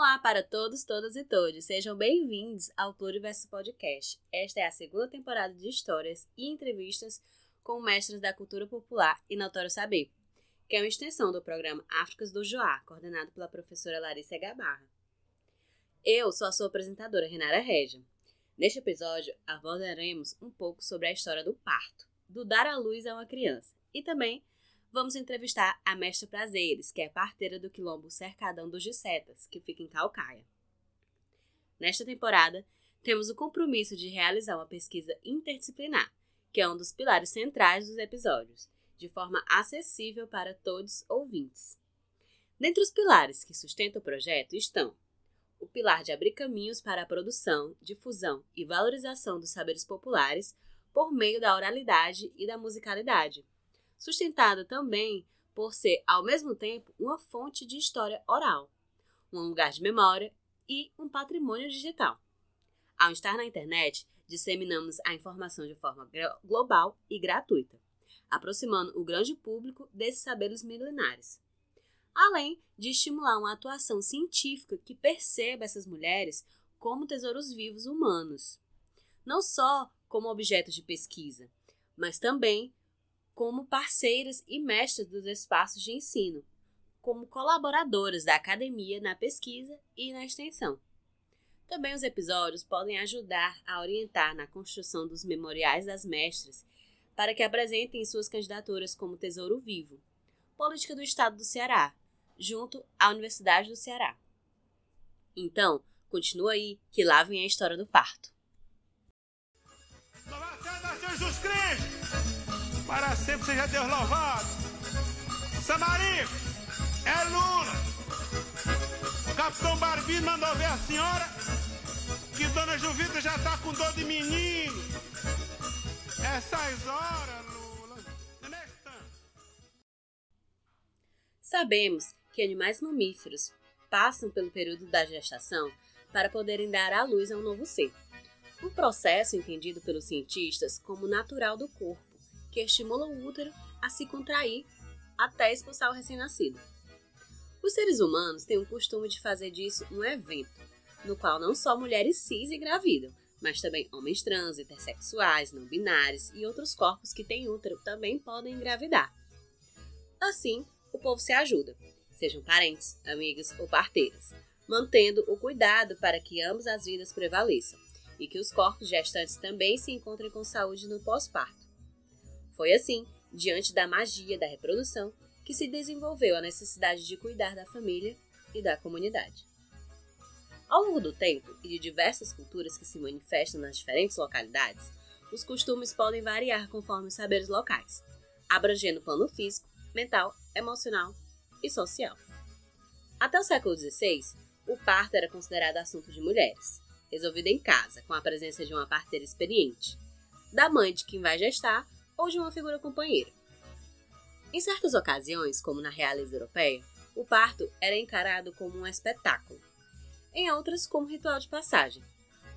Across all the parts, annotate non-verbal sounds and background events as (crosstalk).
Olá para todos, todas e todos. Sejam bem-vindos ao Pluriverso Podcast. Esta é a segunda temporada de histórias e entrevistas com mestres da cultura popular e notório saber, que é uma extensão do programa Áfricas do Joá, coordenado pela professora Larissa Gabarra. Eu sou a sua apresentadora, Renara Regia. Neste episódio, abordaremos um pouco sobre a história do parto, do dar à luz a uma criança, e também vamos entrevistar a Mestra Prazeres, que é parteira do quilombo Cercadão dos Gisetas, que fica em Calcaia. Nesta temporada, temos o compromisso de realizar uma pesquisa interdisciplinar, que é um dos pilares centrais dos episódios, de forma acessível para todos ouvintes. Dentre os pilares que sustentam o projeto estão o pilar de abrir caminhos para a produção, difusão e valorização dos saberes populares por meio da oralidade e da musicalidade, sustentado também por ser, ao mesmo tempo, uma fonte de história oral, um lugar de memória e um patrimônio digital. Ao estar na internet, disseminamos a informação de forma global e gratuita, aproximando o grande público desses saberes milenares. Além de estimular uma atuação científica que perceba essas mulheres como tesouros vivos humanos, não só como objetos de pesquisa, mas também como parceiras e mestras dos espaços de ensino, como colaboradoras da academia na pesquisa e na extensão. Também os episódios podem ajudar a orientar na construção dos memoriais das mestras para que apresentem suas candidaturas como Tesouro Vivo, Política do Estado do Ceará, junto à Universidade do Ceará. Então, continua aí que lá vem a história do parto. Jesus Cristo! Para sempre seja Deus louvado. Samarico, é Lula. O capitão Barbino mandou ver a senhora que Dona Juvita já tá com dor de menino. Essas horas, Lula. Sabemos que animais mamíferos passam pelo período da gestação para poderem dar à luz a um novo ser. Um processo entendido pelos cientistas como natural do corpo que estimula o útero a se contrair até expulsar o recém-nascido. Os seres humanos têm o costume de fazer disso um evento, no qual não só mulheres cis engravidam, mas também homens trans, intersexuais, não binários e outros corpos que têm útero também podem engravidar. Assim, o povo se ajuda, sejam parentes, amigas ou parteiras, mantendo o cuidado para que ambas as vidas prevaleçam e que os corpos gestantes também se encontrem com saúde no pós-parto. Foi assim, diante da magia da reprodução, que se desenvolveu a necessidade de cuidar da família e da comunidade. Ao longo do tempo e de diversas culturas que se manifestam nas diferentes localidades, os costumes podem variar conforme os saberes locais, abrangendo o plano físico, mental, emocional e social. Até o século XVI, o parto era considerado assunto de mulheres, resolvido em casa, com a presença de uma parteira experiente, da mãe de quem vai gestar ou de uma figura companheira. Em certas ocasiões, como na realeza europeia, o parto era encarado como um espetáculo, em outras, como ritual de passagem,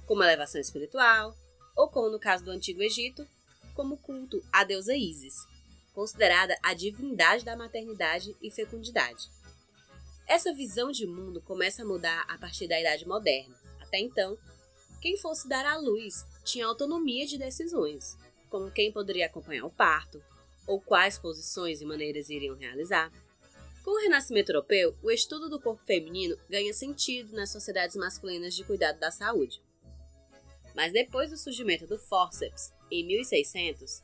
como elevação espiritual, ou como no caso do Antigo Egito, como culto à deusa Ísis, considerada a divindade da maternidade e fecundidade. Essa visão de mundo começa a mudar a partir da Idade Moderna. Até então, quem fosse dar à luz tinha autonomia de decisões, como quem poderia acompanhar o parto, ou quais posições e maneiras iriam realizar. Com o renascimento europeu, o estudo do corpo feminino ganha sentido nas sociedades masculinas de cuidado da saúde. Mas depois do surgimento do forceps, em 1600,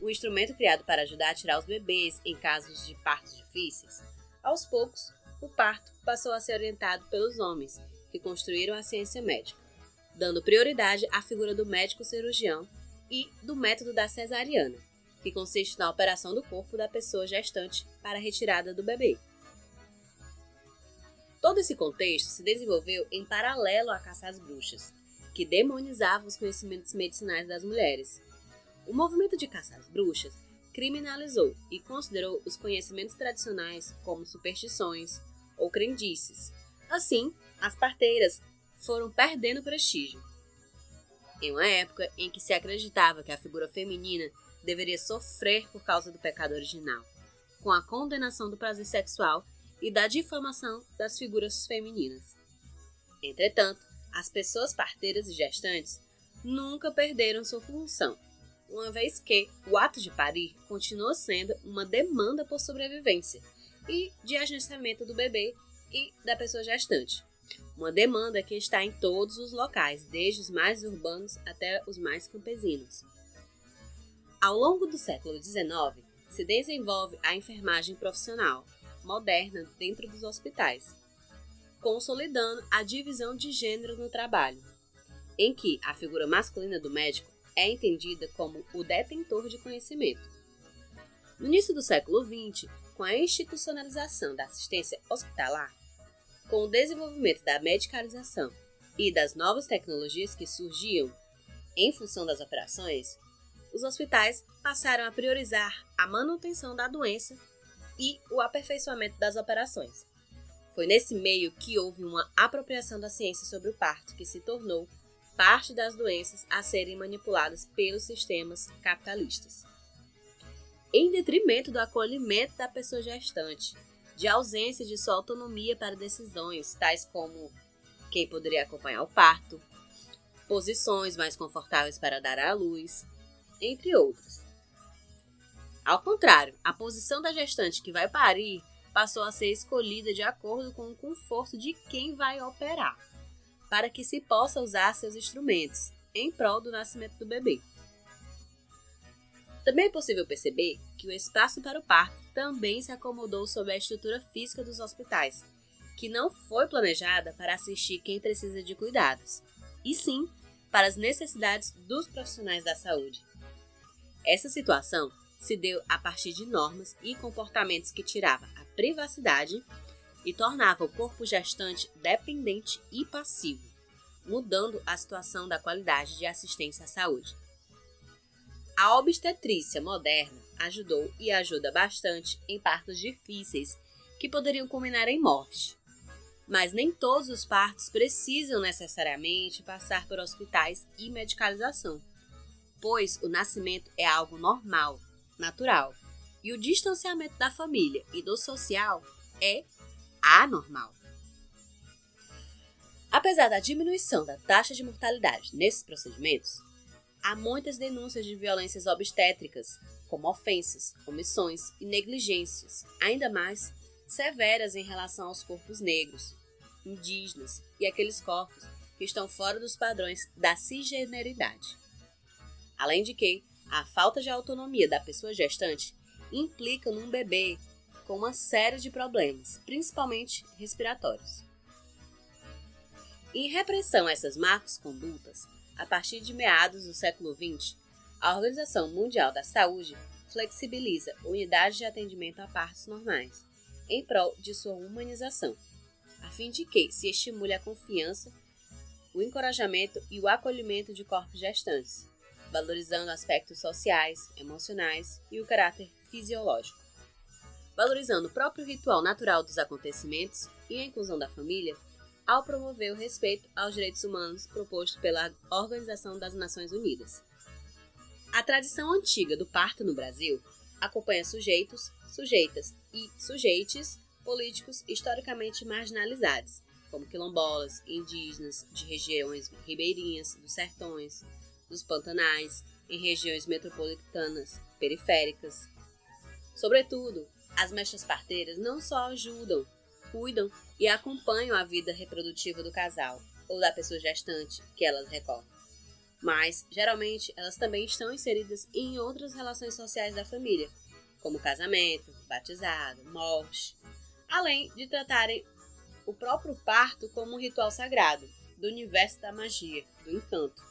o instrumento criado para ajudar a tirar os bebês em casos de partos difíceis, aos poucos, o parto passou a ser orientado pelos homens, que construíram a ciência médica, dando prioridade à figura do médico cirurgião e do método da cesariana, que consiste na operação do corpo da pessoa gestante para a retirada do bebê. Todo esse contexto se desenvolveu em paralelo à caça às bruxas, que demonizava os conhecimentos medicinais das mulheres. O movimento de caça às bruxas criminalizou e considerou os conhecimentos tradicionais como superstições ou crendices. Assim, as parteiras foram perdendo prestígio em uma época em que se acreditava que a figura feminina deveria sofrer por causa do pecado original, com a condenação do prazer sexual e da difamação das figuras femininas. Entretanto, as pessoas parteiras e gestantes nunca perderam sua função, uma vez que o ato de parir continua sendo uma demanda por sobrevivência e de agenciamento do bebê e da pessoa gestante. Uma demanda que está em todos os locais, desde os mais urbanos até os mais campesinos. Ao longo do século XIX, se desenvolve a enfermagem profissional moderna dentro dos hospitais, consolidando a divisão de gênero no trabalho, em que a figura masculina do médico é entendida como o detentor de conhecimento. No início do século XX, com a institucionalização da assistência hospitalar, com o desenvolvimento da medicalização e das novas tecnologias que surgiam em função das operações, os hospitais passaram a priorizar a manutenção da doença e o aperfeiçoamento das operações. Foi nesse meio que houve uma apropriação da ciência sobre o parto, que se tornou parte das doenças a serem manipuladas pelos sistemas capitalistas. Em detrimento do acolhimento da pessoa gestante, de ausência de sua autonomia para decisões, tais como quem poderia acompanhar o parto, posições mais confortáveis para dar à luz, entre outras. Ao contrário, a posição da gestante que vai parir passou a ser escolhida de acordo com o conforto de quem vai operar, para que se possa usar seus instrumentos em prol do nascimento do bebê. Também é possível perceber que o espaço para o parto também se acomodou sob a estrutura física dos hospitais, que não foi planejada para assistir quem precisa de cuidados, e sim para as necessidades dos profissionais da saúde. Essa situação se deu a partir de normas e comportamentos que tiravam a privacidade e tornava o corpo gestante dependente e passivo, mudando a situação da qualidade de assistência à saúde. A obstetrícia moderna ajudou e ajuda bastante em partos difíceis que poderiam culminar em morte. Mas nem todos os partos precisam necessariamente passar por hospitais e medicalização pois o nascimento é algo normal, natural, e o distanciamento da família e do social é anormal. Apesar da diminuição da taxa de mortalidade nesses procedimentos, há muitas denúncias de violências obstétricas, como ofensas, omissões e negligências, ainda mais severas em relação aos corpos negros, indígenas e aqueles corpos que estão fora dos padrões da cisgeneridade. Além de que, a falta de autonomia da pessoa gestante implica num bebê com uma série de problemas, principalmente respiratórios. Em repressão a essas marcas condutas, a partir de meados do século XX, a Organização Mundial da Saúde flexibiliza unidades de atendimento a partos normais, em prol de sua humanização, a fim de que se estimule a confiança, o encorajamento e o acolhimento de corpos gestantes, valorizando aspectos sociais, emocionais e o caráter fisiológico. Valorizando o próprio ritual natural dos acontecimentos e a inclusão da família, ao promover o respeito aos direitos humanos proposto pela Organização das Nações Unidas. A tradição antiga do parto no Brasil acompanha sujeitos, sujeitas e sujeites políticos historicamente marginalizados, como quilombolas, indígenas de regiões ribeirinhas, dos sertões, dos pantanais, em regiões metropolitanas periféricas. Sobretudo, as mechas parteiras não só ajudam, cuidam e acompanham a vida reprodutiva do casal ou da pessoa gestante que elas recorrem, mas geralmente elas também estão inseridas em outras relações sociais da família, como casamento, batizado, morte, além de tratarem o próprio parto como um ritual sagrado do universo da magia, do encanto.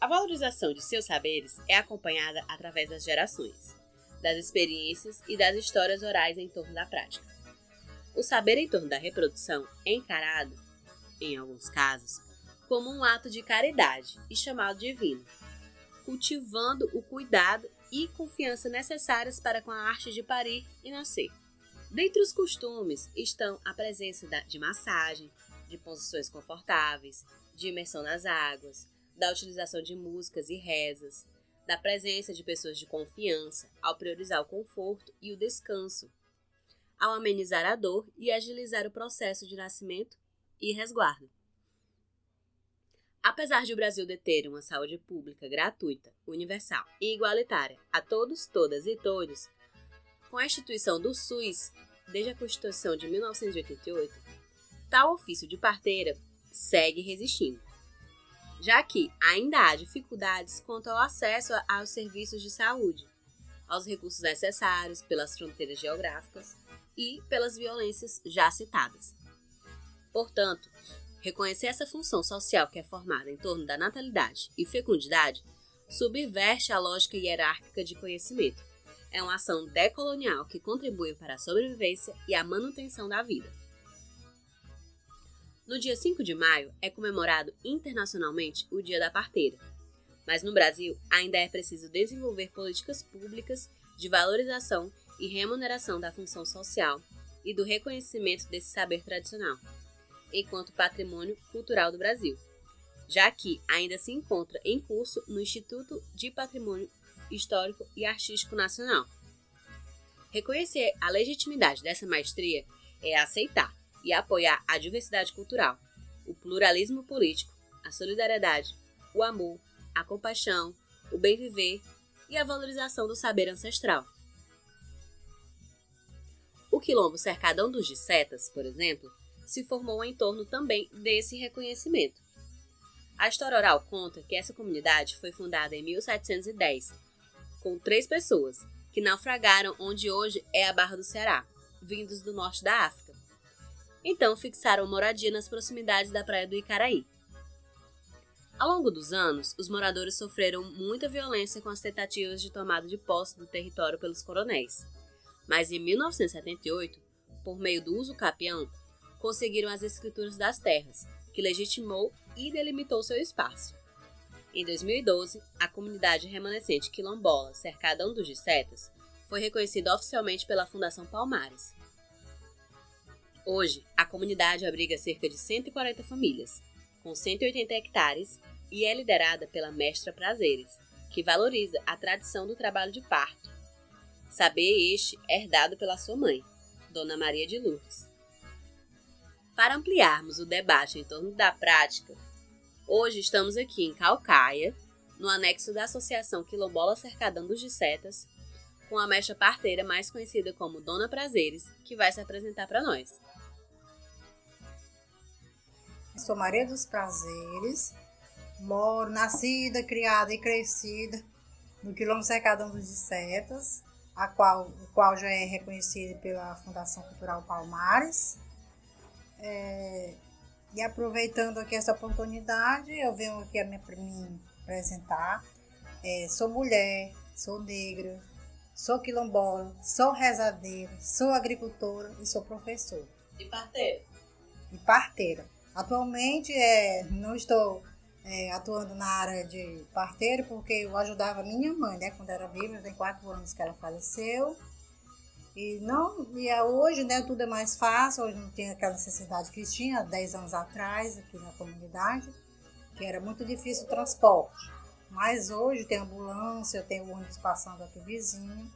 A valorização de seus saberes é acompanhada através das gerações, das experiências e das histórias orais em torno da prática. O saber em torno da reprodução é encarado, em alguns casos, como um ato de caridade e chamado divino, cultivando o cuidado e confiança necessárias para com a arte de parir e nascer. Dentre os costumes estão a presença de massagem, de posições confortáveis, de imersão nas águas, da utilização de músicas e rezas, da presença de pessoas de confiança, ao priorizar o conforto e o descanso, ao amenizar a dor e agilizar o processo de nascimento e resguardo. Apesar de o Brasil deter uma saúde pública gratuita, universal e igualitária a todos, todas e todos, com a instituição do SUS desde a Constituição de 1988, tal ofício de parteira segue resistindo, já que ainda há dificuldades quanto ao acesso aos serviços de saúde, aos recursos necessários pelas fronteiras geográficas e pelas violências já citadas. Portanto, Reconhecer essa função social que é formada em torno da natalidade e fecundidade subverte a lógica hierárquica de conhecimento. É uma ação decolonial que contribui para a sobrevivência e a manutenção da vida. No dia 5 de maio é comemorado internacionalmente o Dia da Parteira, mas no Brasil ainda é preciso desenvolver políticas públicas de valorização e remuneração da função social e do reconhecimento desse saber tradicional enquanto patrimônio cultural do Brasil, já que ainda se encontra em curso no Instituto de Patrimônio Histórico e Artístico Nacional. Reconhecer a legitimidade dessa maestria é aceitar e apoiar a diversidade cultural, o pluralismo político, a solidariedade, o amor, a compaixão, o bem viver e a valorização do saber ancestral. Quilombo Cercadão dos Dissetas, por exemplo, se formou em torno também desse reconhecimento. A história oral conta que essa comunidade foi fundada em 1710, com três pessoas, que naufragaram onde hoje é a Barra do Ceará, vindos do norte da África. Então fixaram moradia nas proximidades da praia do Icaraí. Ao longo dos anos, os moradores sofreram muita violência com as tentativas de tomada de posse do território pelos coronéis. Mas em 1978, por meio do uso capião, conseguiram as escrituras das terras, que legitimou e delimitou seu espaço. Em 2012, a comunidade remanescente quilombola Cercadão dos Dissetas foi reconhecida oficialmente pela Fundação Palmares. Hoje, a comunidade abriga cerca de 140 famílias, com 180 hectares, e é liderada pela Mestra Prazeres, que valoriza a tradição do trabalho de parto. Saber este herdado pela sua mãe, Dona Maria de Lourdes. Para ampliarmos o debate em torno da prática, hoje estamos aqui em Calcaia, no anexo da Associação Quilombola Cercadão dos Dissetas, com a mestra parteira mais conhecida como Dona Prazeres, que vai se apresentar para nós. Sou Maria dos Prazeres, moro, nascida, criada e crescida no Quilombo Cercadão dos Dissetas, a qual, o qual já é reconhecido pela Fundação Cultural Palmares. É, e aproveitando aqui essa oportunidade, eu venho aqui a me, me apresentar. É, sou mulher, sou negra, sou quilombola, sou rezadeira, sou agricultora e sou professora. E parteira? E parteira. Atualmente é, não estou é, atuando na área de parteira porque eu ajudava minha mãe, né, quando era viva, tem quatro anos que ela faleceu. E não, e é hoje, né, tudo é mais fácil, hoje não tem aquela necessidade que tinha 10 anos atrás aqui na comunidade, que era muito difícil o transporte. Mas hoje tem ambulância, tem ônibus passando aqui vizinho,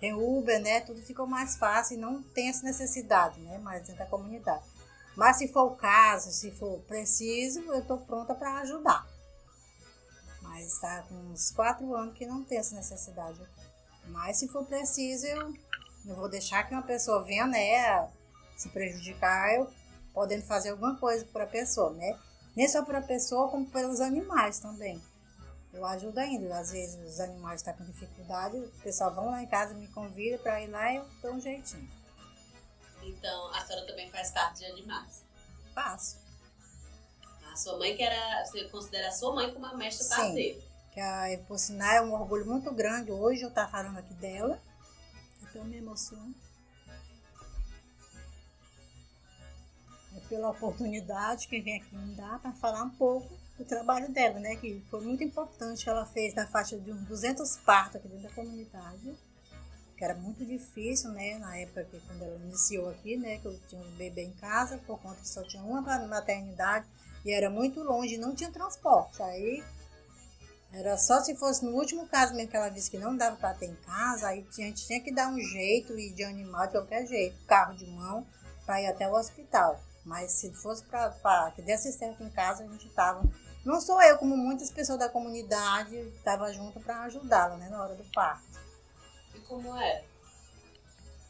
tem Uber, né, tudo ficou mais fácil e não tem essa necessidade, né, mais dentro da comunidade. Mas se for o caso, se for preciso, eu estou pronta para ajudar. Mas está com uns quatro anos que não tem essa necessidade. Mas se for preciso, eu não vou deixar que uma pessoa venha, né, se prejudicar, eu podendo fazer alguma coisa para a pessoa, né? Nem só para a pessoa, como pelos animais também. Eu ajudo ainda. Às vezes os animais estão tá com dificuldade, o pessoal vão lá em casa, me convida para ir lá e eu dou um jeitinho. Então, a senhora também faz parte de animais? Faço. A sua mãe que era, você considera a sua mãe como uma mestra parteira? Sim. Que a, por sinal é um orgulho muito grande hoje eu estar tá falando aqui dela eu me emociono. É pela oportunidade que vem aqui me dar para falar um pouco do trabalho dela, né? Que foi muito importante que ela fez na faixa de uns 200 partos aqui dentro da comunidade. Que era muito difícil, né? Na época que quando ela iniciou aqui, né? Que eu tinha um bebê em casa, por conta que só tinha uma maternidade e era muito longe, não tinha transporte. Aí era só se fosse no último caso mesmo que ela disse que não dava para ter em casa, aí a gente tinha que dar um jeito e de animal de qualquer jeito, carro de mão, para ir até o hospital. Mas se fosse para que desse certo em casa, a gente estava. Não sou eu, como muitas pessoas da comunidade, estava junto para ajudá-la, né, na hora do parto. Como era?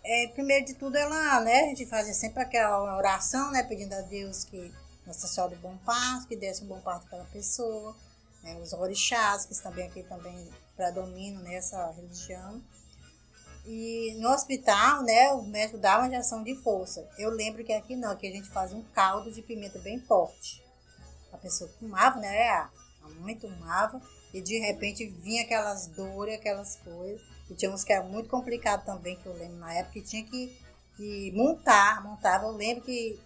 É, primeiro de tudo, ela, né, a gente fazia sempre aquela oração, né, pedindo a Deus que Nossa Senhora do Bom Parto, que desse um bom parto para aquela pessoa, né, os orixás, que também aqui também predominam nessa religião. E no hospital, né, o médico dá uma injeção de força. Eu lembro que aqui não, que a gente faz um caldo de pimenta bem forte. A pessoa tomava, né, a mãe tomava, e de repente vinha aquelas dores, aquelas coisas. E tinha uns que era muito complicado também, que eu lembro na época, que tinha que, que montar, montava. Eu lembro que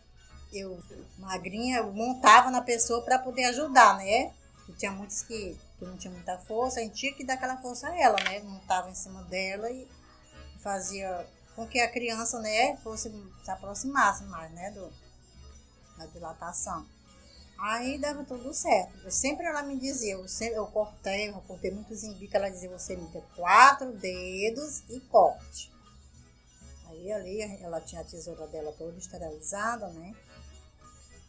eu, magrinha, eu montava na pessoa para poder ajudar, né? E tinha muitos que, que não tinha muita força, a gente tinha que dar aquela força a ela, né? Montava em cima dela e fazia com que a criança, né, fosse se aproximasse mais, né, do, da dilatação. Aí dava tudo certo. Eu, sempre ela me dizia, eu, sempre, eu cortei, eu cortei muitos embicos, ela dizia, você me deu quatro dedos e corte. Aí ali ela tinha a tesoura dela toda esterilizada, né?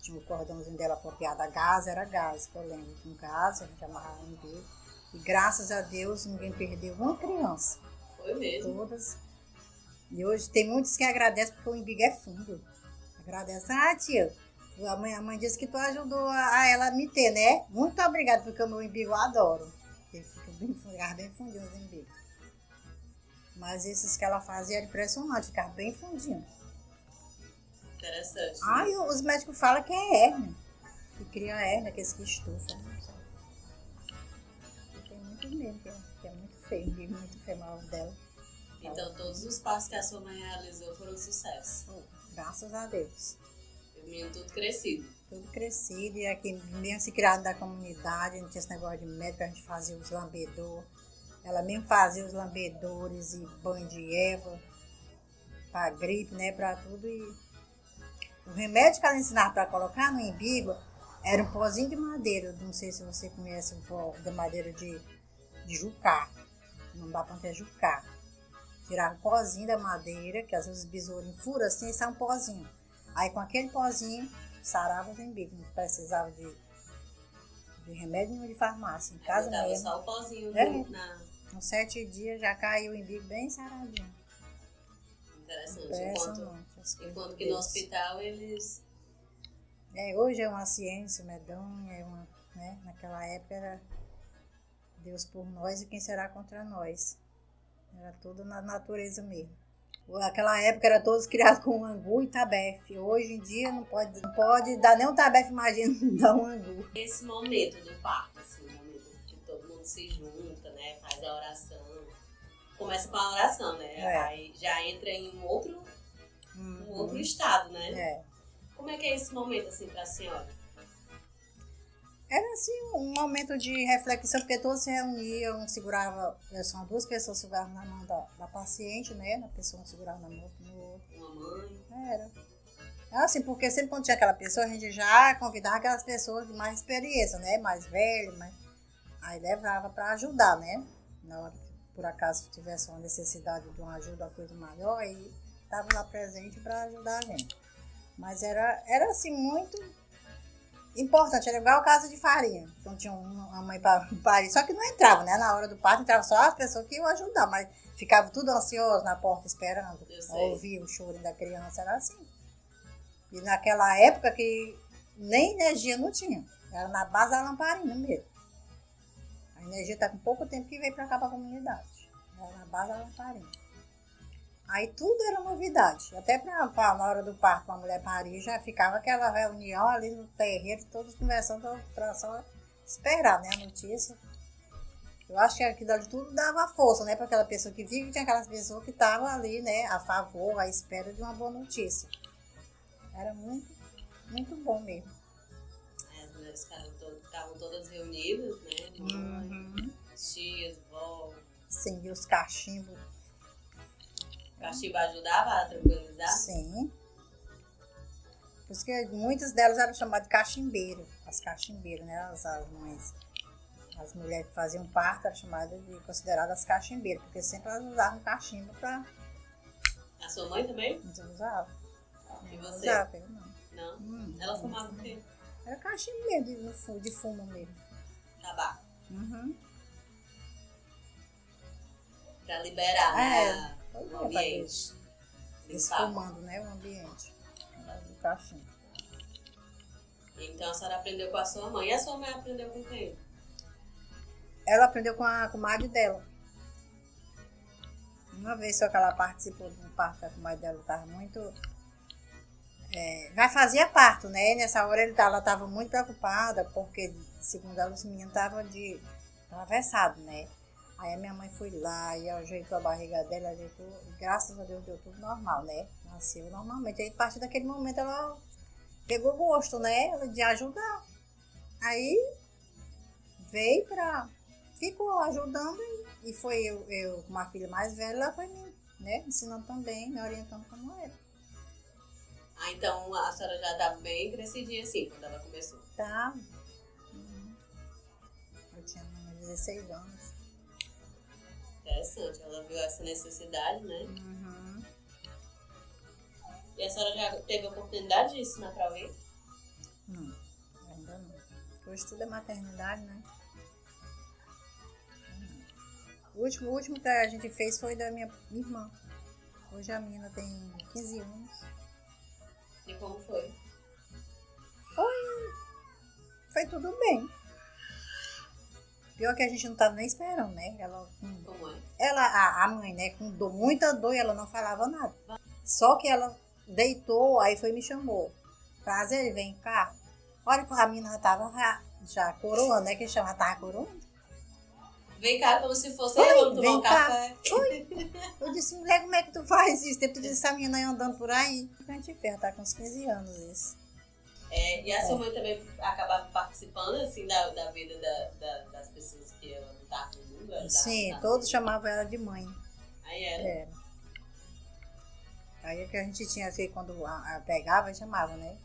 Tinha o cordãozinho dela apropriado a gás, era gás, que eu lembro, com gás, a gente amarrava um umbigo. E graças a Deus ninguém perdeu uma criança. Foi mesmo. Todas. E hoje tem muitos que agradecem porque o umbigo é fundo. Agradece, ah, tia, a mãe, a mãe disse que tu ajudou a, a ela me ter, né? Muito obrigada, porque o meu umbigo eu adoro. Ele fica bem, bem fundinho os umbigos. Mas esses que ela fazia era impressionante, ficava bem fundinho. Interessante. Ah, e os médicos falam que é hérnia. Que cria hérnia, que esse que estufa. Né? Tem muito mesmo, que é, que é muito feio, muito feio mal dela. Então todos os passos que a sua mãe realizou foram um sucesso. Graças a Deus. Menino tudo crescido. Tudo crescido, e aqui mesmo se criado da comunidade, não tinha esse negócio de médico, a gente fazia os lambedores. Ela mesmo fazia os lambedores e banho de erva para gripe, né, para tudo. E o remédio que ela ensinava para colocar no embigo era um pozinho de madeira. Não sei se você conhece o pó de madeira de, de jucá. Não dá para ter jucá. Tirava um pozinho da madeira, que às vezes os besourinhos furam assim e sai um pozinho. Aí com aquele pozinho, sarava os embigos. Não precisava de, de remédio nenhum de farmácia. Em casa Dava mesmo. só o pozinho É. na. Com sete dias já caiu o embigo bem saradinho. Interessante. Enquanto, enquanto que no hospital eles. É, hoje é uma ciência medonha, é uma, né? naquela época era Deus por nós e quem será contra nós. Era tudo na natureza mesmo. Naquela época era todos criados com angu e tabefe. Hoje em dia não pode, não pode dar nem um tabefe, imagina (laughs) dar um angu. Esse momento do parto, assim, o momento que todo mundo se junta, né? Faz a oração. Começa com a oração, né? É. Aí já entra em um outro, um Uhum. outro estado, né? É. Como é que é esse momento, assim, pra senhora? Era assim um momento de reflexão, porque todos se reuniam, segurava, são duas pessoas seguravam na mão da, da paciente, né? Na pessoa segurava na mão no outro. Uma mãe? Era. É Assim, porque sempre quando tinha aquela pessoa, a gente já convidava aquelas pessoas de mais experiência, né? Mais velhas, mais... aí levava para ajudar, né? Na hora que por acaso tivesse uma necessidade de uma ajuda, uma coisa maior, aí estava lá presente para ajudar a gente. Mas era, era assim, muito importante, era igual casa de farinha. Então tinha uma mãe para (laughs) parir, só que não entrava, né? Na hora do parto entrava só as pessoas que iam ajudar, mas ficava tudo ansioso na porta esperando, ouvir o choro da criança, era assim. E naquela época que nem energia não tinha, era na base da lamparina mesmo. A energia está com pouco tempo que veio para cá para a comunidade. Era na base da lamparina. Aí tudo era novidade. Até pra- na hora do parto, para a mulher parir, já ficava aquela reunião ali no terreiro, todos conversando para só esperar né, a notícia. Eu acho que aquilo ali tudo dava força, né? Para aquela pessoa que vive, tinha aquelas pessoas que estavam ali, né? A favor, à espera de uma boa notícia. Era muito, muito bom mesmo. Aí As mulheres to- ficavam todas reunidas, né? Uhum. tias, vó. Sim, e os cachimbos, cachimbo ajudava a tranquilizar? sim. Por isso que muitas delas eram chamadas de cachimbeiro, as cachimbeiras, né? As, as mães. As mulheres que faziam parto eram chamadas de consideradas cachimbeiras, porque sempre elas usavam cachimbo para. A sua mãe também? Não usava. E Não você? usava, eu não. Não? Hum, Ela fumava o quê? Era cachimbo de, no fu- de fumo mesmo. Tabaco. Uhum. Pra liberar, É, né? Foi O pra ambiente. Esfumando, né? O ambiente. Do cachimbo. Então a senhora aprendeu com a sua mãe. E a sua mãe aprendeu com quem? Ela aprendeu com a comadre dela. Uma vez só que ela participou de um parto, que a comadre dela estava muito. É, já fazia parto, né? Nessa hora ele, ela estava muito preocupada, porque, segundo ela, os meninos estavam de atravessado, né? Aí a minha mãe foi lá e ajeitou a barriga dela, ajeitou, graças a Deus deu tudo normal, né? Nasceu normalmente. Aí, a partir daquele momento, ela pegou gosto, né? De ajudar. Aí veio pra. Ficou ajudando e, foi eu, eu, com uma filha mais velha, ela foi me né, ensinando também, me orientando como era. Ah, então a senhora já estava bem crescidinha assim, quando ela começou. Tá? Uhum. Eu tinha uns 16 anos. Interessante. Ela viu essa necessidade, né? Uhum. E a senhora já teve a oportunidade de ensinar pra alguém? Não, ainda não. Hoje tudo é maternidade, né? O último, o último que a gente fez foi da minha irmã. Hoje a menina tem 15 anos. E como foi? Foi tudo bem. Pior que a gente não tava nem esperando, né? Ela, é? ela a, a mãe, né, com dor, muita dor, e ela não falava nada. Só que ela deitou, aí foi e me chamou. Prazer, vem cá. Olha que a menina já tava já, já coroando, né? Que chama, tava coroando. Vem cá como se fosse Oi, eu, tomar um cá. café. (laughs) Eu disse, mulher, como é que tu faz isso? Tem que essa menina aí andando por aí. A gente fez, tá com uns 15 anos isso. É, e a sua mãe também acabava participando, assim, da, da vida da, da- das pessoas que ela não tava no mundo? ela tava- Sim, tava- todos chamavam ela de mãe. Aí era. Era. Aí é que a gente tinha assim, quando a, a pegava, chamava, né?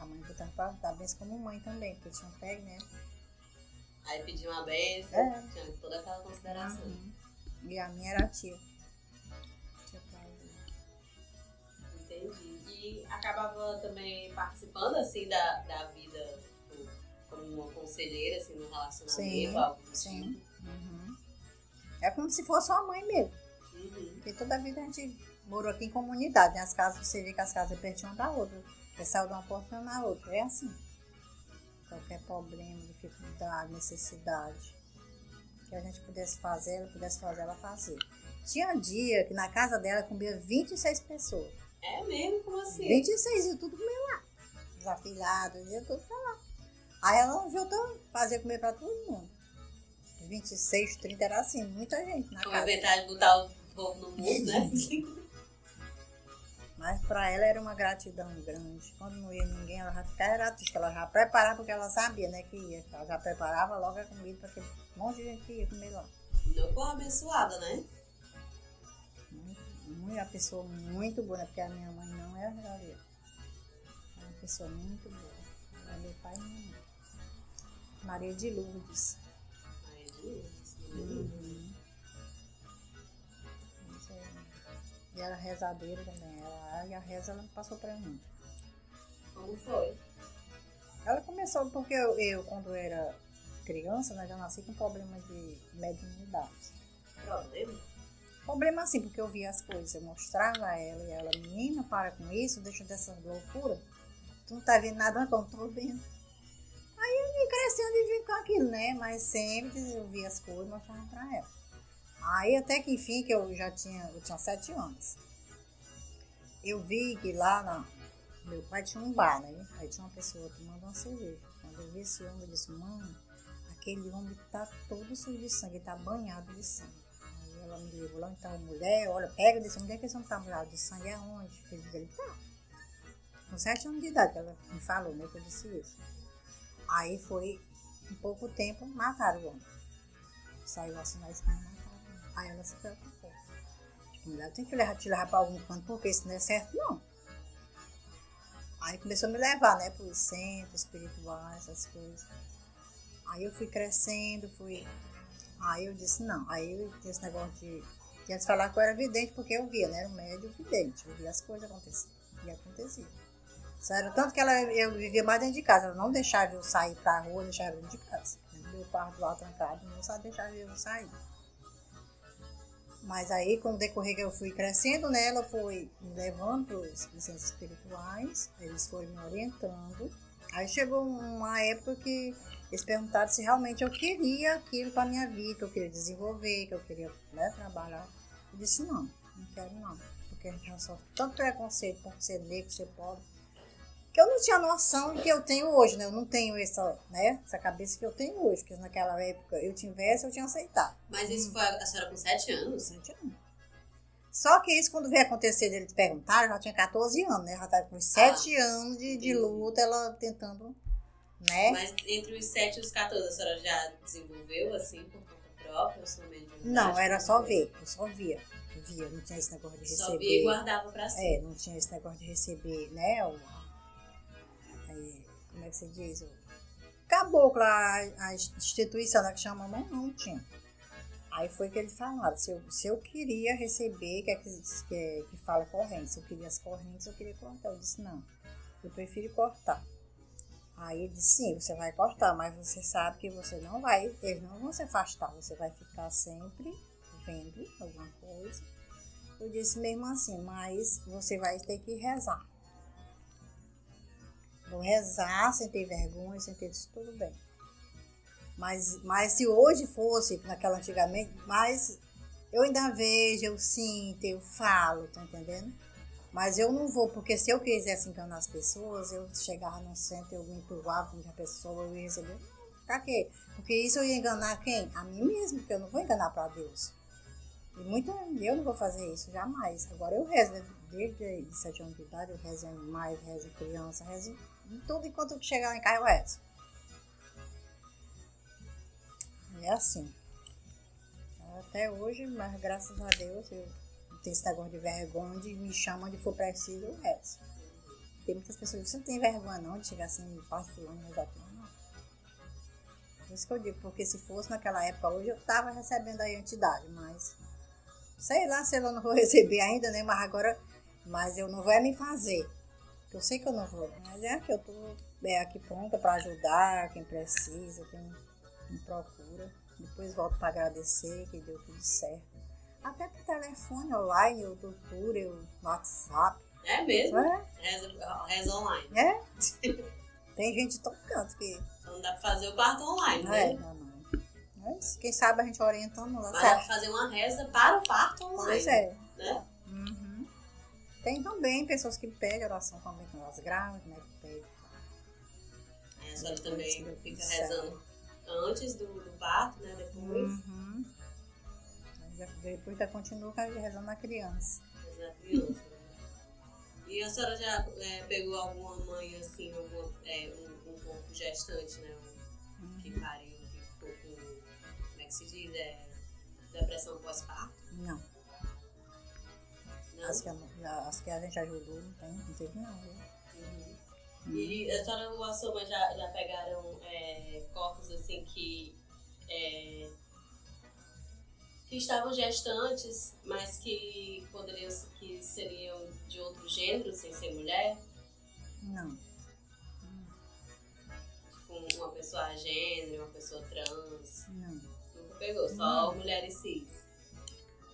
A mãe botava pra dar benção como mãe também, porque tinha pego, né? Aí pediu uma benção, É. tinha toda aquela consideração. Uhum. E a minha era tia. Tia E acabava também participando, assim, da, da vida, tipo, como uma conselheira, assim, no relacionamento, Sim, algo do sim. tipo. Uhum. É como se fosse uma mãe mesmo. Uhum. Porque toda a vida a gente morou aqui em comunidade, né? As casas, você vê que as casas pertinho uma da outra. Você saiu de uma porta na outra. É assim. Qualquer problema, dificuldade, necessidade que a gente pudesse fazer, ela pudesse fazer, ela fazia. Tinha dia que na casa dela comia 26 pessoas. É mesmo? Como assim? 26 e tudo comia lá. Os afilhados, ia tudo pra lá. Aí ela juntou, fazia comer pra todo mundo. 26, 30 era assim, muita gente na Foi casa. inventar de botar o povo no mundo, né? (laughs) Mas para ela era uma gratidão grande. Quando não ia ninguém, ela já ficava era triste. Ela já preparava, porque ela sabia né, que ia. Ela já preparava logo a comida para aquele monte de gente que ia comer lá. Deu com abençoada, né? Muito, uma pessoa muito boa, né, porque a minha mãe não é verdadeira. É uma pessoa muito boa. Ela é meu pai e minha mãe. Maria de Lourdes. Ai, Deus. Uhum. Isso é- E ela é rezadeira também. Ela, e a reza ela passou para mim. Como foi? Ela começou porque eu, eu, quando era criança, né, já nasci com problema de mediunidade. Problema? Problema assim, porque eu via as coisas, eu mostrava a ela e ela, menina, para com isso, deixa dessa loucura. Tu não tá vendo nada, não, tô vendo. Aí eu vim crescendo e vim com aquilo, né? Mas sempre eu via as coisas e mostrava pra ela. Aí até que enfim, que eu já tinha, eu tinha sete anos. Eu vi que lá na, meu pai tinha um bar, né? Aí tinha uma pessoa tomando uma cerveja. Quando eu vi esse homem, eu disse, mãe, aquele homem tá todo sujo de sangue, tá banhado de sangue. Então, mulher, olha, pega desse onde é que esse homem tá banhado de sangue? É onde? Ele ele tá. Com sete anos de idade, ela me falou, né? Que eu disse isso. Aí foi, em pouco tempo, mataram o homem. Saiu assim na esquina mataram o homem. Aí ela se preocupou. Tipo, mulher, tem que levar, te levar pra algum canto, porque isso não é certo, não. Aí começou a me levar, né, para os centros espirituais, essas coisas. Aí eu fui crescendo, fui. Aí eu disse, não. Aí esse negócio de. que falaram que eu era vidente porque eu via, né? Era um médio vidente. Eu via as coisas acontecer. E acontecia. Sério, tanto que ela, eu vivia mais dentro de casa. Ela não deixava eu sair pra rua, deixava eu dentro de casa. Meu quarto lá trancado, não só deixava eu sair. Mas aí, com o decorrer que eu fui crescendo né, foi me levando para os licenças espirituais, eles foram me orientando. Aí chegou uma época que eles perguntaram se realmente eu queria aquilo para minha vida, que eu queria desenvolver, que eu queria né, trabalhar. Eu disse, não, não quero não. Porque a gente sofre tanto preconceito por ser negro, ser pobre que eu não tinha noção que eu tenho hoje, né? Eu não tenho essa, né, essa cabeça que eu tenho hoje, porque naquela época eu tivesse, eu tinha aceitado. Mas isso hum. foi a senhora com sete anos? Sete anos. Só que isso, quando veio acontecer dele te perguntar, já tinha 14 anos, né? Já estava com sete ah, anos de, de luta, ela tentando, né? Mas entre os sete e os 14, a senhora já desenvolveu, assim, por conta própria? Não, era só ver, eu só via. Via, não tinha esse negócio de receber. Só via e guardava pra si. É, não tinha esse negócio de receber, né? O, como é que se diz? O caboclo, a, a instituição que chama não tinha. Aí foi que eles falaram, se eu, se eu queria receber, que, é que, que, que fala corrente, se eu queria as correntes, eu queria cortar. Eu disse, não, eu prefiro cortar. Aí ele disse, sim, você vai cortar, mas você sabe que você não vai, eles não vão se afastar, você vai ficar sempre vendo alguma coisa. Eu disse mesmo assim, mas você vai ter que rezar. Vou rezar sem ter vergonha, sem ter isso, tudo bem. Mas, mas se hoje fosse, naquela antigamente, mas eu ainda vejo, eu sinto, eu falo, tá entendendo? Mas eu não vou, porque se eu quisesse enganar as pessoas, eu chegava no centro, eu me empurrava com a pessoa, eu ia receber. Pra quê? Porque isso eu ia enganar quem? A mim mesmo, porque eu não vou enganar para Deus. E muito eu não vou fazer isso, jamais. Agora eu rezo, desde 7 anos de idade, eu rezo animais, rezo criança, rezo tudo enquanto chegar lá em casa eu rezo. É assim. Até hoje, mas graças a Deus, eu não tenho esse negócio de vergonha, de me chamam onde for preciso, eu rezo. Tem muitas pessoas que você não tem vergonha não de chegar assim, parte fulano, rezar não. Por isso que eu digo, porque se fosse naquela época, hoje eu estava recebendo a entidade, mas sei lá se eu não vou (laughs) receber ainda, né? Mas agora, mas eu não vou é me fazer. Eu sei que eu não vou, mas é que eu tô é, aqui pronta para ajudar quem precisa, quem me procura. Depois volto para agradecer que deu tudo certo. Até por telefone online, eu procuro, eu WhatsApp. É mesmo? É. Reza, online. É. (laughs) Tem gente todo canto que. Então dá para fazer o parto online, né? É, não, não. Mas quem sabe a gente orientando lá. Mas dá pra fazer uma reza para o parto online. Pois é. Né? Uhum. Tem também pessoas que pedem oração também com as grávidas, né? Que pedem. É, a senhora também fica rezando antes do, do parto, né? Depois. Uhum. Depois ainda continua rezando na criança. Rezando na criança. E a senhora já é, pegou alguma mãe, assim, alguma, é, um, um corpo gestante, né? Um, uhum. Que pariu, que ficou com, como é que se diz? É, depressão pós-parto? Não. As que, a, as que a gente ajudou, não tem, não teve não, viu? Uhum. E a senhora e a sua já, já pegaram é, corpos assim que, é, que estavam gestantes, mas que poderiam que seriam de outro gênero, sem ser mulher? Não. Tipo, uma pessoa gênero, uma pessoa trans? Não. Nunca pegou, só não. mulheres cis.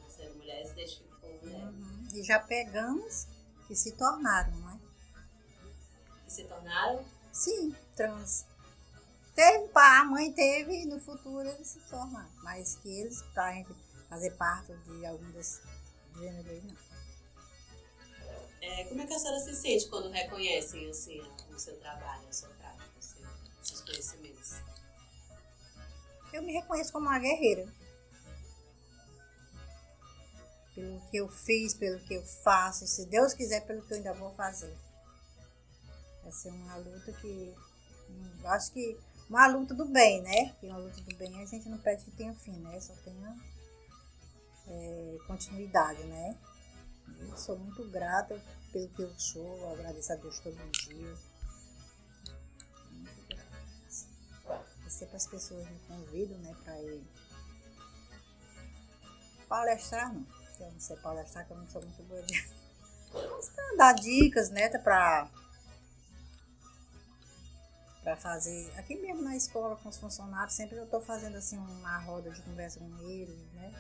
Sendo mulheres se identificam com mulheres. Uhum. E já pegamos que se tornaram, não é? Que se tornaram? Sim, trans. Teve, a mãe teve e no futuro eles se tornaram. Mas que eles, para a gente fazer parte de algum desses gêneros aí, não. É, como é que a senhora se sente quando reconhecem assim, o seu trabalho, a sua prática, os seus conhecimentos? Eu me reconheço como uma guerreira pelo que eu fiz, pelo que eu faço, e se Deus quiser, pelo que eu ainda vou fazer. Vai ser uma luta que. Hum, acho que. Uma luta do bem, né? Que uma luta do bem a gente não pede que tenha fim, né? Só tenha é, continuidade, né? Eu sou muito grata pelo que eu sou, agradeço a Deus todo dia. Muito grata. E sempre as pessoas me convidam, né, para ir palestrar, não eu não sei palestrar, que eu não sou muito boa de. (laughs) Mas pra dar dicas, né? Pra para fazer. Aqui mesmo na escola com os funcionários, sempre eu estou fazendo assim uma roda de conversa com eles, né?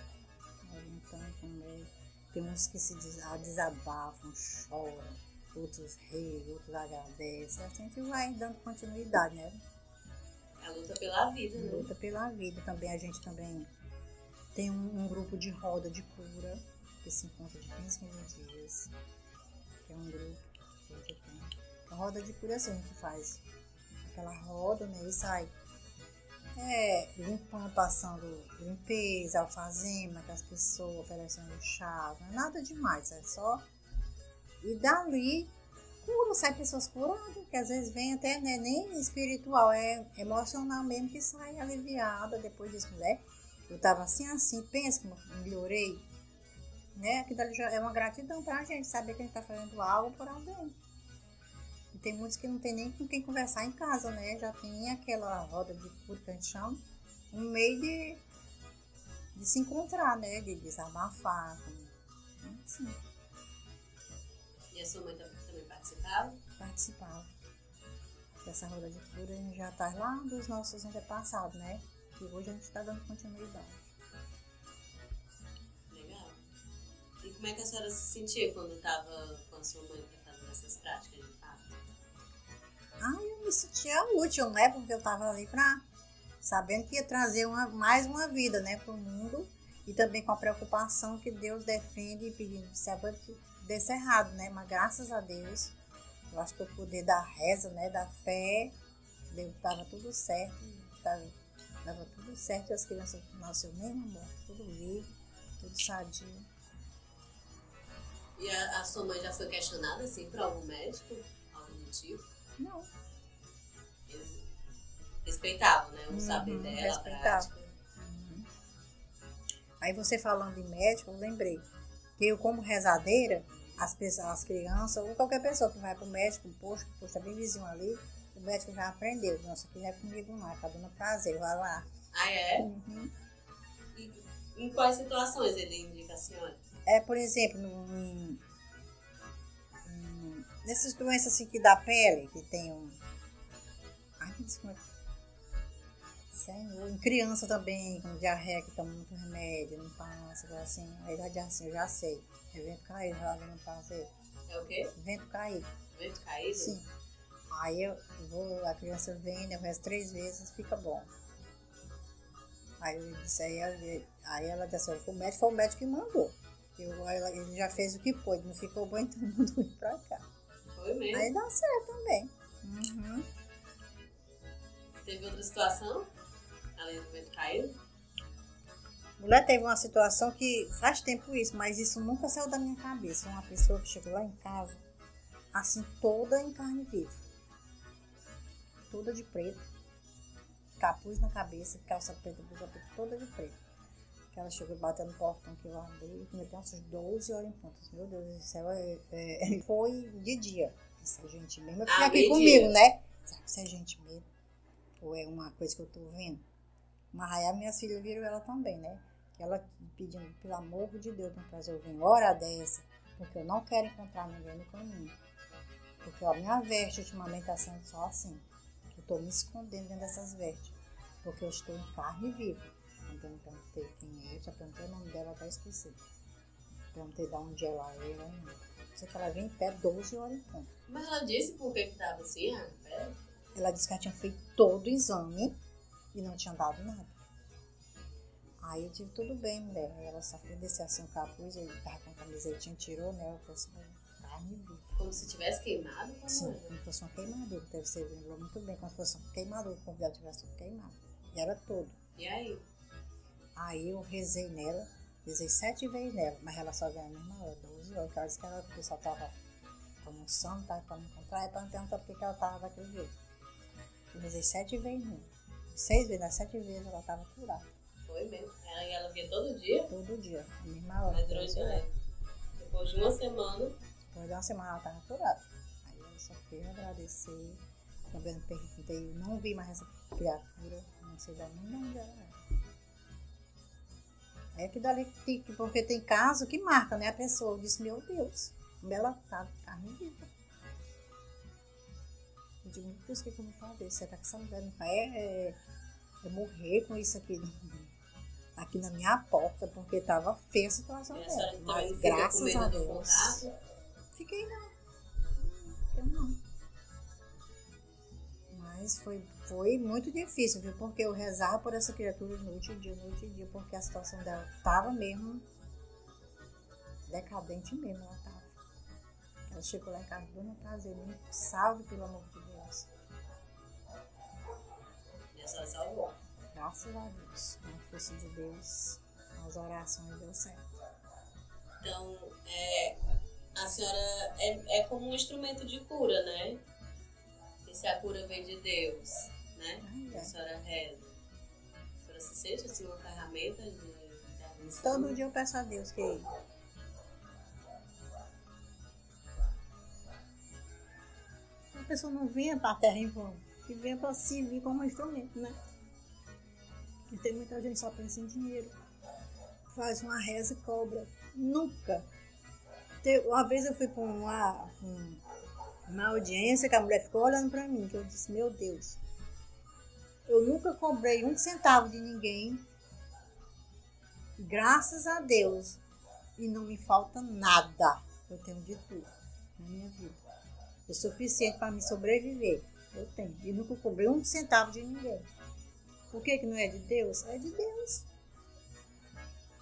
Com eles. Tem uns que se desabafam, choram, outros riem, outros agradecem. A gente vai dando continuidade, né? A luta pela vida, né? Luta pela vida. Também a gente também tem um, um grupo de roda de cura, que se encontra de 15 em 15 dias. Que é um grupo que a gente tem. A roda de cura é assim, a gente faz aquela roda, né? E sai é, limpando, passando limpeza, alfazema, que as pessoas oferecendo chá, não é nada demais, é só. E dali cura, sai pessoas curadas, que às vezes vem até né, nem espiritual, é emocional mesmo que sai aliviada depois disso, né? Eu tava assim, assim, pensa que melhorei, né? Dali já é uma gratidão pra gente saber que a gente tá fazendo algo por alguém. Tem muitos que não tem nem com quem conversar em casa, né? Já tem aquela roda de cura que a gente chama, um meio de, de se encontrar, né? De desabafar. Assim. E a sua mãe também participava? Participava. Essa roda de cura a gente já tá lá dos nossos antepassados, né? E hoje a gente está dando continuidade. Legal. E como é que a senhora se sentia quando estava Me sentia útil, né? Porque eu estava ali para sabendo que ia trazer uma, mais uma vida, né, para o mundo e também com a preocupação que Deus defende e pedindo que se desse errado, né? Mas graças a Deus, eu acho que o poder da reza, né, da fé, Deus estava tudo certo, estava tudo certo e as crianças nasceram mesmo morto, tudo vivo, tudo sadio. E a, a sua mãe já foi questionada assim para algum médico, algum motivo? Não. Eles respeitavam, né? O Uhum, saber dela, a respeitavam. prática. Uhum. Aí você falando em médico, eu lembrei que eu, como rezadeira, as, pessoas, as crianças, ou qualquer pessoa que vai para o médico, poxa, poxa, bem vizinho ali, o médico já aprendeu. Nossa, aqui não é comigo não, é pra dona prazer, vai lá. Ah, é? Uhum. E em quais situações ele indica a senhora? É, por exemplo, no- nessas doenças assim que da pele, que tem um. Ai, me é que. Senhor, em criança também, com diarreia, que toma muito remédio, não passa, assim. Aí já diz assim, eu já sei. É vento caído, já não passa. É o quê? Vento caído, Vento caído? sim. Aí eu vou, a criança vem, né, eu três vezes, fica bom. Aí eu disse, aí ela, aí ela disse, assim, foi o médico, foi o médico que mandou. Eu, ela- ele já fez o que pôde, não ficou bom, então (laughs) mandou ir pra cá. Foi mesmo. Aí dá certo também. Uhum. Teve outra situação? Além do vento caído? Mulher teve uma situação que faz tempo isso, mas isso nunca saiu da minha cabeça. Uma pessoa que chegou lá em casa, assim, toda em carne viva. Toda de preto. Capuz na cabeça, calça preta, blusa preta, toda de preto. Que ela chegou batendo no portão que eu abri, e cometeu uns 12 horas em pontas. Meu Deus do céu, é- é- (laughs) foi de dia. Isso é gente mesmo. Eu fiquei Ah, aqui comigo, dia. né? Será que isso é gente mesmo? Ou é uma coisa que eu tô vendo? Mas aí as minhas filhas viram ela também, né? Ela pedindo, pelo amor de Deus, não fazer eu vir hora dessa, porque eu não quero encontrar ninguém no caminho. Porque a minha veste ultimamente está sendo só assim. Eu estou me escondendo dentro dessas vestes. Porque eu estou em carne viva. Então eu perguntei quem é, já perguntei o nome dela, até esqueci. Perguntei de onde ela é, ela não. Sei que ela vem em pé 12 horas ponto. Mas ela disse por que que tava assim, ah, pera. Ela disse que ela tinha feito todo o exame e não tinha dado nada. Aí eu tive tudo bem, mulher. Ela só foi descer assim o capuz, eu tava com a camisetinha, tirou, né? Eu falei assim, carne viva. Como se tivesse queimado? Como Sim, era? como se fosse uma queimadura. Deve ser, lembrou muito bem, como se fosse uma queimadura, como se ela tivesse sido queimada. E era todo. E aí? Aí eu rezei nela, rezei sete vezes nela, mas ela só veio na mesma hora, 12 horas. que Ela disse que ela, o pessoal tava almoçando, tava pra me encontrar, e pra me perguntar por que ela tava daquele jeito. Eu rezei sete vezes nela. Seis vezes, nas sete vezes ela tava curada. Foi mesmo. Ela, e ela via todo dia, Todo dia, na mesma hora. mas durante 12 horas. a... Depois de uma semana, Depois de uma semana ela tava curada. Aí eu só fui agradecer. Também perguntei, não vi mais essa criatura, não sei da onde ela é. É que dali, porque tem caso que marca, né? A pessoa diz, meu Deus, como ela tá carne viva. Eu digo, meu Deus, o que, que eu vou fazer? Será que essa mulher não vai é, é morrer com isso aqui, (laughs) aqui na minha porta, porque tava feia a situação dela. então Mas graças a Deus. Fiquei não. Eu não. Mas foi, foi muito difícil, viu? Porque eu rezava por essa criatura noite e dia, noite e dia, porque a situação dela tava mesmo decadente mesmo, ela tava. Ela chegou lá em casa, dona Prazer, me salve pelo amor de Deus. A senhora salvou. Graças a Deus, com a força de Deus, as orações deu certo. Então, é, a senhora é, é como um instrumento de cura, né? E se a cura vem de Deus, né? Ai, A é. senhora reza. A senhora se sente assim uma ferramenta de intervenção? Todo dia eu peço a Deus que a pessoa não venha para a terra em vão, que venha para servir como instrumento, né? Porque tem muita gente que só pensa em dinheiro. Faz uma reza e cobra. Nunca. Uma vez eu fui para uma, um- uma audiência que a mulher ficou olhando para mim, que eu disse, meu Deus, eu nunca cobrei um centavo de ninguém graças a Deus, e não me falta nada. Eu tenho de tudo na minha vida. O suficiente para me sobreviver. Eu tenho. E nunca cobrei um centavo de ninguém. Por que, que não é de Deus? É de Deus.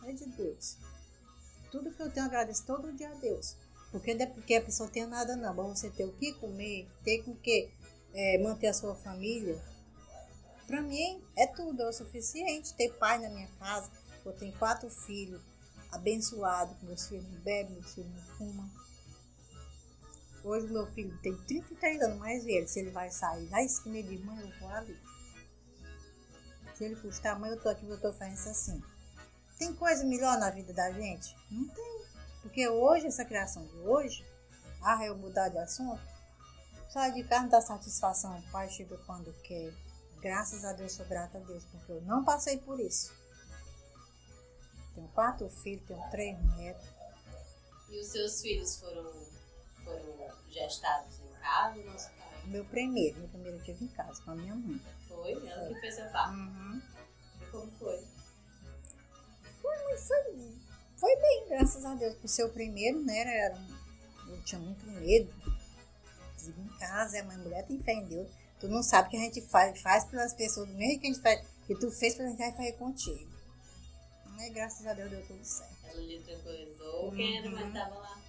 É de Deus. Tudo que eu tenho, eu agradeço todo dia a Deus. Porque não é porque a pessoa tenha nada, não. Mas você ter o que comer, ter com que eh, manter a sua família. Para mim, é tudo. É o suficiente. Ter pai na minha casa. Eu tenho quatro filhos abençoados. Meus filhos não bebem, meus filhos não fumam. Hoje meu filho tem 33 anos mais velho. Se ele vai sair da esquina, diz, mãe, eu vou ali. Se ele custar, mãe, eu tô aqui, eu tô fazendo assim. Tem coisa melhor na vida da gente? Não tem. Porque hoje, essa criação de hoje, ah, eu mudar de assunto, sai de casa não dá satisfação. O pai chega quando quer. Graças a Deus, sou grata a Deus, porque eu não passei por isso. Tenho quatro filhos, tenho três netos. E os seus filhos foram, foram gestados em casa ou? Meu primeiro, meu primeiro tive em casa com a minha mãe. Foi? Ela que fez a parte. Uhum. E como foi? Foi, foi, foi bem, graças a Deus. Por ser o primeiro, né? Era, eu tinha muito medo. Tive em casa, a mãe mulher tem fé em Deus. Tu não sabe o que a gente faz, faz pelas pessoas, do mesmo que a gente faz, que tu fez pra gente vai fazer contigo. Mas graças a Deus deu tudo certo. Ela lhe tranquilizou. Quem era mais Uhum. estava lá?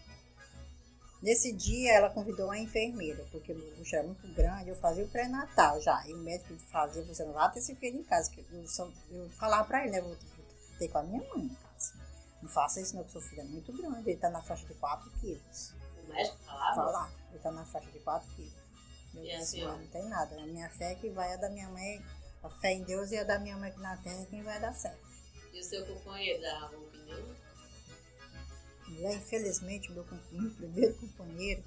Nesse dia ela convidou uma enfermeira, porque meu bucho era muito grande, eu fazia o pré-natal já. E o médico fazia, você não vai ter esse filho em casa. Que eu, só, eu falava pra ele, né? Vou ter com a minha mãe em casa. Não faça isso não, que seu filho é muito grande. Ele tá na faixa de 4 quilos. O médico falava? Falar, ele tá na faixa de 4 quilos. Eu E a disse, senhora? não tem nada. A minha fé é que vai a da minha mãe. A fé em Deus e a da minha mãe aqui na terra é quem vai dar certo. E o seu companheiro dava opinião? Mulher, infelizmente, meu, meu primeiro companheiro,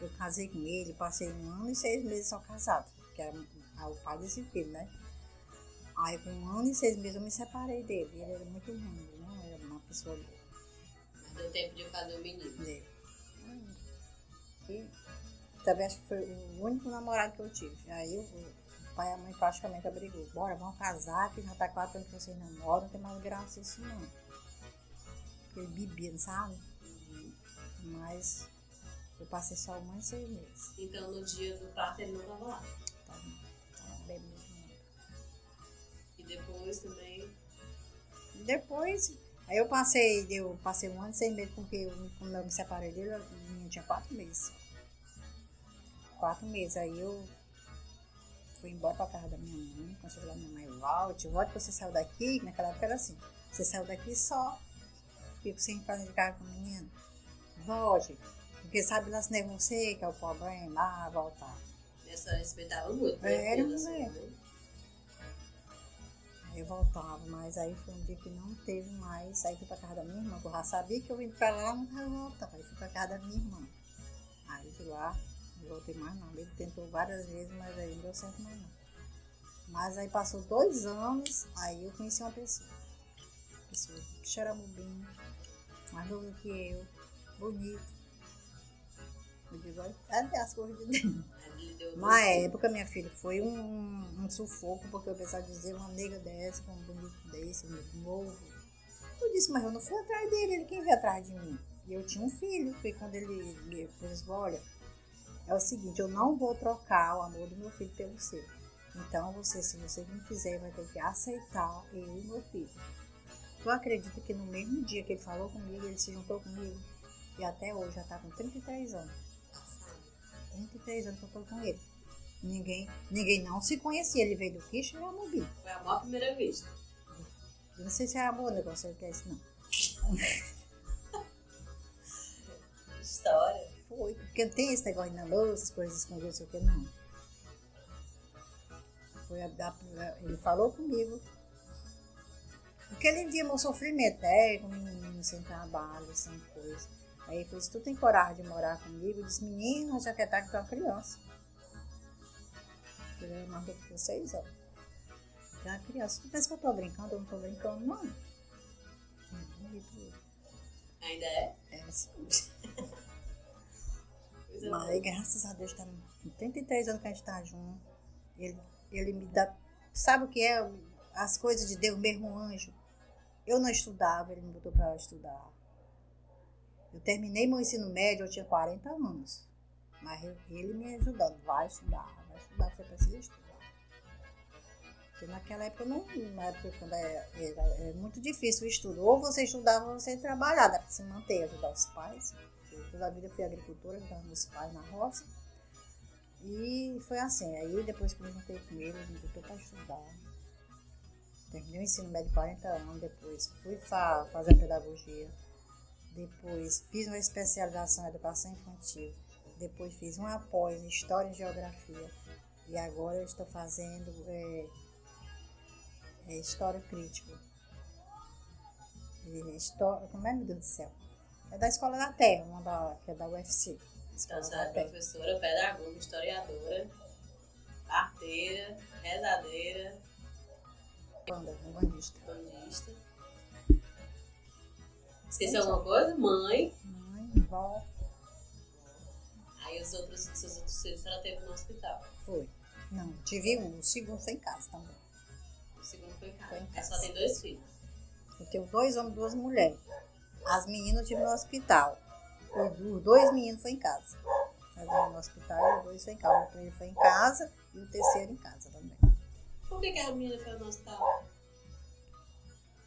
eu casei com ele, passei um ano e seis meses só casado, que era ah, o pai desse filho, né? Aí com um ano e seis meses eu me separei dele. Ele era muito ruim, não era uma pessoa Deu tempo de fazer o menino. dele. E também acho que foi o único namorado que eu tive. Aí o, o pai e a mãe praticamente abrigou. Bora, vamos casar, que já tá quatro anos que vocês namoram, não tem mais graça isso não. Ele bebia, sabe? Mas eu passei só um ano e seis meses. Então no dia do parto ele não estava lá. Tá, tá bebendo muito. E depois também. Depois, aí eu passei, eu passei um ano e seis meses, porque eu, quando eu me separei dele, eu, tinha quatro meses. Quatro meses. Aí eu fui embora pra casa da minha mãe, quando cheguei lá, minha mãe, volte que você saiu daqui, que naquela época era assim, você saiu daqui só, fico sem fazer de casa com o menino. Volte. Porque sabe lá se não é você que é o problema, ah, voltar. E a senhora respeitava muito, né? Era, mulher. mãe. Aí eu voltava, mas aí foi um dia que não teve mais. Aí fui pra casa da minha irmã, que eu já sabia que eu ia pra lá, não ia voltar. Aí fui pra casa da minha irmã. Aí de lá, não voltei mais não. Ele tentou várias vezes, mas aí não deu certo mais não. Mas aí passou dois anos, aí eu conheci uma pessoa. Uma pessoa xeramubim, mais novo que eu, bonito. Eu digo, olha, cadê as coisas de Deus? Na época, minha filha, foi um, um sufoco, porque eu pensava dizer uma nega dessa, com um bonito desse, um novo. Eu disse, mas eu não fui atrás dele, ele quem veio atrás de mim? E eu tinha um filho, foi quando ele me disse, olha, é o seguinte, eu não vou trocar o amor do meu filho pelo seu. Então, você, se você não quiser, vai ter que aceitar eu e meu filho. Tu acredita que no mesmo dia que ele falou comigo, ele se juntou comigo? E até hoje já está com 33 anos. 33 anos que eu tô com ele. Ninguém, ninguém não se conhecia. Ele veio do Quicho e eu não vi. Foi amor à primeira vista. Eu não sei se é amor o negócio que é isso, não. (laughs) História. Foi, porque não tem esse negócio de namoro, essas coisas escondidas, não sei o que, não. Foi a, a, ele falou comigo. Porque ele via meu sofrimento, né? Com menino, sem trabalho, sem coisa. Aí ele falou, se tu tem coragem de morar comigo, eu disse, menino, já quer estar com tua criança. Ele mandou com seis anos. Já criança, tu pensa que eu tô brincando? Eu não tô brincando, não. Ainda é? É, sim. Mas graças a Deus, tá com 33 anos que a gente tá junto. Ele, ele me dá. Sabe o que é? As coisas de Deus, mesmo anjo. Eu não estudava, ele me botou para estudar. Eu terminei meu ensino médio, eu tinha 40 anos. Mas ele me ajudando, vai estudar, vai estudar, você precisa estudar. Porque naquela época, não, na época quando é, era, é muito difícil o estudo. Ou você estudava ou você trabalhava, para se manter, ajudar os pais. Eu, toda a vida fui agricultora, ajudando meus pais na roça. E foi assim, aí depois que eu me juntei com ele, ele me botou para estudar. Terminei o ensino médio 40 anos, depois fui fa fazer pedagogia depois fiz uma especialização em educação infantil, depois fiz um após em História e Geografia, e agora eu estou fazendo é, é, História Crítica. História, como é, meu Deus do céu? É da Escola da Terra, uma da, que é da UFC. Então, você é professora, pedagoga, historiadora, arteira, rezadeira. Banda, bandista. Bandista. Esqueceu alguma coisa? Mãe. Mãe, vó. Aí os outros, seus outros filhos ela teve no hospital. Foi. Não, tive um. O segundo foi em casa também. O segundo foi em casa. Foi em casa. Aí só tem dois filhos. Eu tenho dois homens e duas mulheres. As meninas eu tive no hospital. Os dois meninos foi em casa. As meninas no hospital e os dois foi em casa. O primeiro foi em casa e o terceiro em casa também. Por que, que a menina foi no hospital?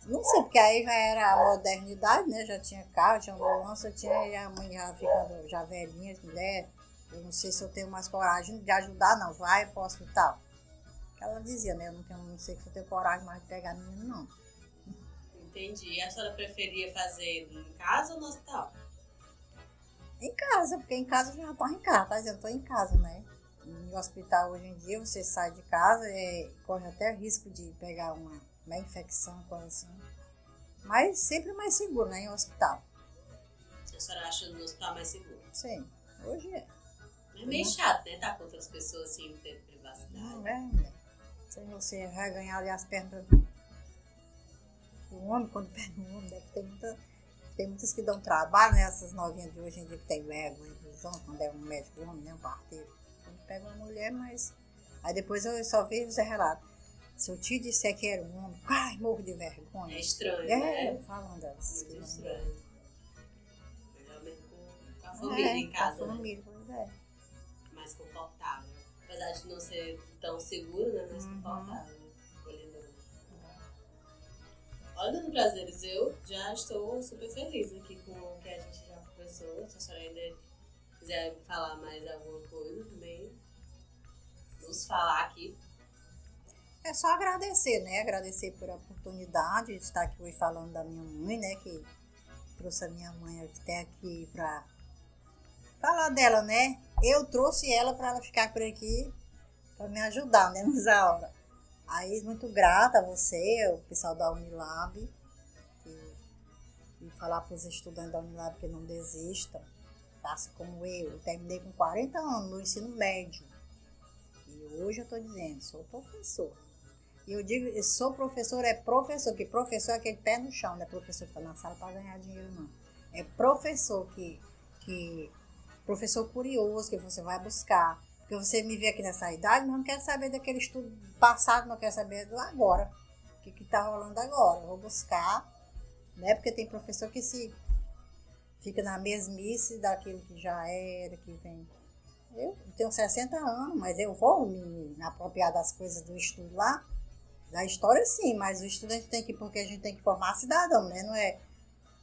Não sei, porque aí já era a modernidade, né? Já tinha carro, tinha ambulância, tinha a mãe já ficando já velhinha, mulher. Eu não sei se eu tenho mais coragem de ajudar, não. Vai para o hospital. Ela dizia, né? Eu não, tenho, não sei se eu tenho coragem mais de pegar a menina, não. Entendi. E a senhora preferia fazer em casa ou no hospital? Em casa, porque em casa eu já estou em casa, tá dizendo? Estou em casa, né? No hospital hoje em dia você sai de casa, é, corre até risco de pegar uma uma infecção, coisa assim. Mas sempre mais seguro, né? Em hospital. A senhora acha no hospital mais seguro? Sim, hoje é. É meio chato, né? Estar tá com outras pessoas assim, não ter privacidade. Não é, né? Se você vai ganhar ali as pernas do homem, quando (laughs) pega o homem, né? Que tem, muita, tem muitas que dão trabalho, né? Essas novinhas de hoje em dia que tem vergonha, quando é um médico homem, né? Um parteiro. Pega uma mulher, mas. Aí depois eu só vejo os relatos. Se eu te disser que era um homem, ai, morro de vergonha. É estranho, é, né? falando assim. Muito estranho. Geralmente com a família é, em casa, com a né? família, pois é. Mais confortável. Apesar de não ser tão seguro, né? Mais Uhum. confortável. Acolhedor. Olha, dando prazeres, eu já estou super feliz aqui com o que a gente já conversou. Se a senhora ainda quiser falar mais alguma coisa também, nos falar aqui. É só agradecer, né? Agradecer por a oportunidade de estar aqui hoje falando da minha mãe, né? Que trouxe a minha mãe até aqui para falar dela, né? Eu trouxe ela para ela ficar por aqui para me ajudar, né? (laughs) Hora. Aí, muito grata a você, o pessoal da Unilab, que, e falar para os estudantes da Unilab que não desistam. Como eu. Eu terminei com 40 anos no ensino médio. E hoje eu estou dizendo, sou professor. E eu digo, eu sou professor, é professor, que professor é aquele pé no chão, não é professor que está na sala para ganhar dinheiro, não. É professor que, que. Professor curioso que você vai buscar, Porque você me vê aqui nessa idade, mas não quer saber daquele estudo passado, não quer saber do agora. O que está rolando agora. Eu vou buscar, né? Porque tem professor que se fica na mesmice daquilo que já era, que vem. Eu tenho 60 anos, mas eu vou me apropriar das coisas do estudo lá. Da história, sim, mas o estudante tem que, porque a gente tem que formar cidadão, né? Não é.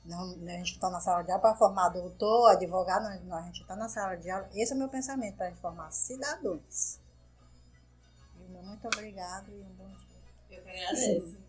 Não, a gente está na sala de aula para formar doutor, advogado, não, não a gente está na sala de aula. Esse é o meu pensamento, para a gente formar cidadãos. Muito obrigado e um bom dia. Eu que agradeço.